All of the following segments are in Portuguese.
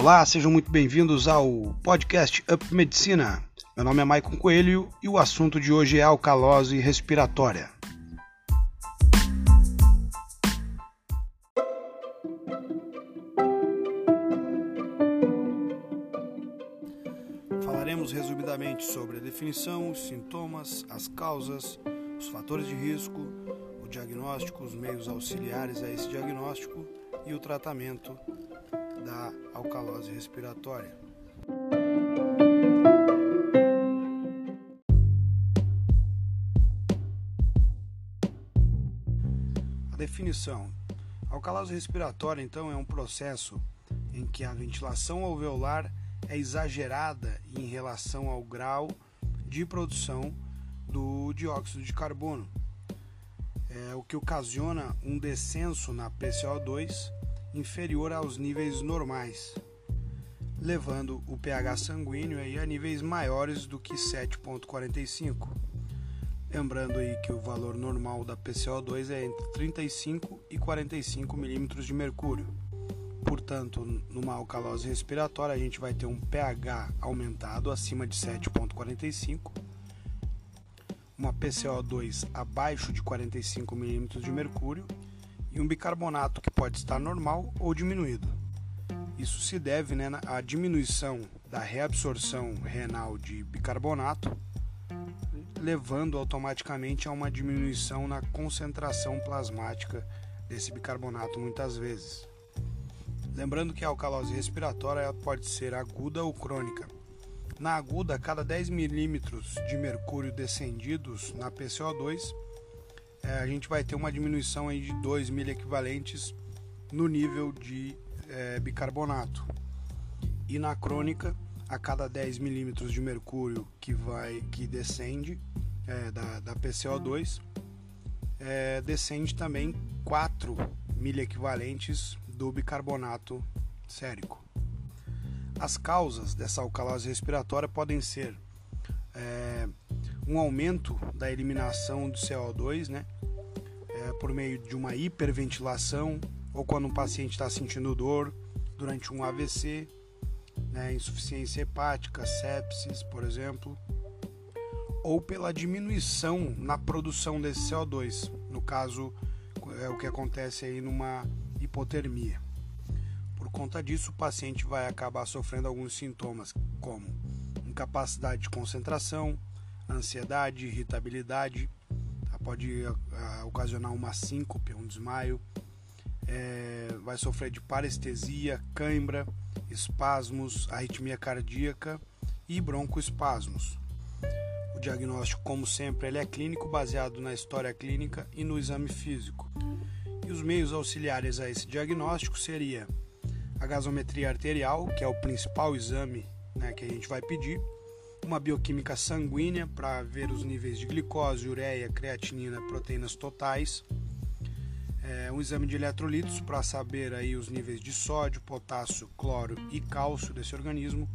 Olá, sejam muito bem-vindos ao podcast Up Medicina. Meu nome é Maicon Coelho e o assunto de hoje é alcalose respiratória. Falaremos resumidamente sobre a definição, os sintomas, as causas, os fatores de risco, o diagnóstico, os meios auxiliares a esse diagnóstico e o tratamento da alcalose respiratória. A definição: a alcalose respiratória, então, é um processo em que a ventilação alveolar é exagerada em relação ao grau de produção do dióxido de carbono, é o que ocasiona um descenso na PCO2 inferior aos níveis normais, levando o pH sanguíneo a níveis maiores do que 7.45. Lembrando aí que o valor normal da PCO2 é entre 35 e 45 milímetros de mercúrio. Portanto, numa alcalose respiratória, a gente vai ter um pH aumentado acima de 7,45, uma PCO2 abaixo de 45 milímetros de mercúrio e um bicarbonato que pode estar normal ou diminuído. Isso se deve né, à diminuição da reabsorção renal de bicarbonato, levando automaticamente a uma diminuição na concentração plasmática desse bicarbonato muitas vezes. Lembrando que a alcalose respiratória pode ser aguda ou crônica. Na aguda, cada 10 milímetros de mercúrio descendidos na PCO2, é, a gente vai ter uma diminuição aí de 2 mil equivalentes no nível de é, bicarbonato. E na crônica, a cada 10 milímetros de mercúrio que vai que descende é, da, da PCO2, é, descende também 4 mil equivalentes do bicarbonato sérico. As causas dessa alcalose respiratória podem ser é, um aumento da eliminação do CO2, né, é, por meio de uma hiperventilação ou quando um paciente está sentindo dor durante um AVC, né, insuficiência hepática, sepsis, por exemplo, ou pela diminuição na produção desse CO2, no caso é o que acontece aí numa hipotermia. Por conta disso, o paciente vai acabar sofrendo alguns sintomas como incapacidade de concentração, ansiedade, irritabilidade? Pode uh, ocasionar uma síncope, um desmaio, é, vai sofrer de parestesia, cãibra, espasmos, arritmia cardíaca e broncoespasmos. O diagnóstico, como sempre, ele é clínico, baseado na história clínica e no exame físico. E os meios auxiliares a esse diagnóstico seria a gasometria arterial, que é o principal exame né, que a gente vai pedir, uma bioquímica sanguínea para ver os níveis de glicose, ureia, creatinina, proteínas totais, é, um exame de eletrolitos para saber aí os níveis de sódio, potássio, cloro e cálcio desse organismo,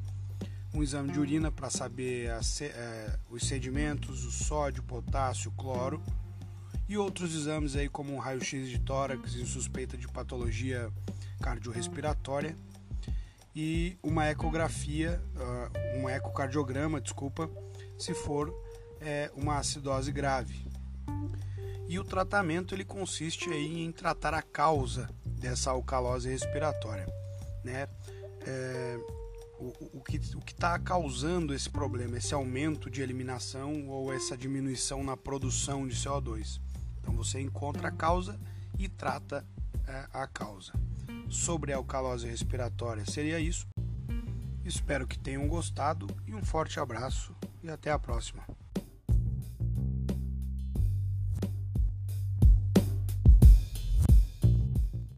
um exame de urina para saber a, é, os sedimentos, o sódio, potássio, cloro. E outros exames aí como um raio-x de tórax em suspeita de patologia cardiorrespiratória e uma ecografia, uh, um ecocardiograma, desculpa, se for é, uma acidose grave. E o tratamento ele consiste aí em tratar a causa dessa alcalose respiratória, né? É, o, o, que o está causando esse problema, esse aumento de eliminação ou essa diminuição na produção de CO2. Então você encontra a causa e trata a causa sobre a alcalose respiratória seria isso. Espero que tenham gostado e um forte abraço e até a próxima.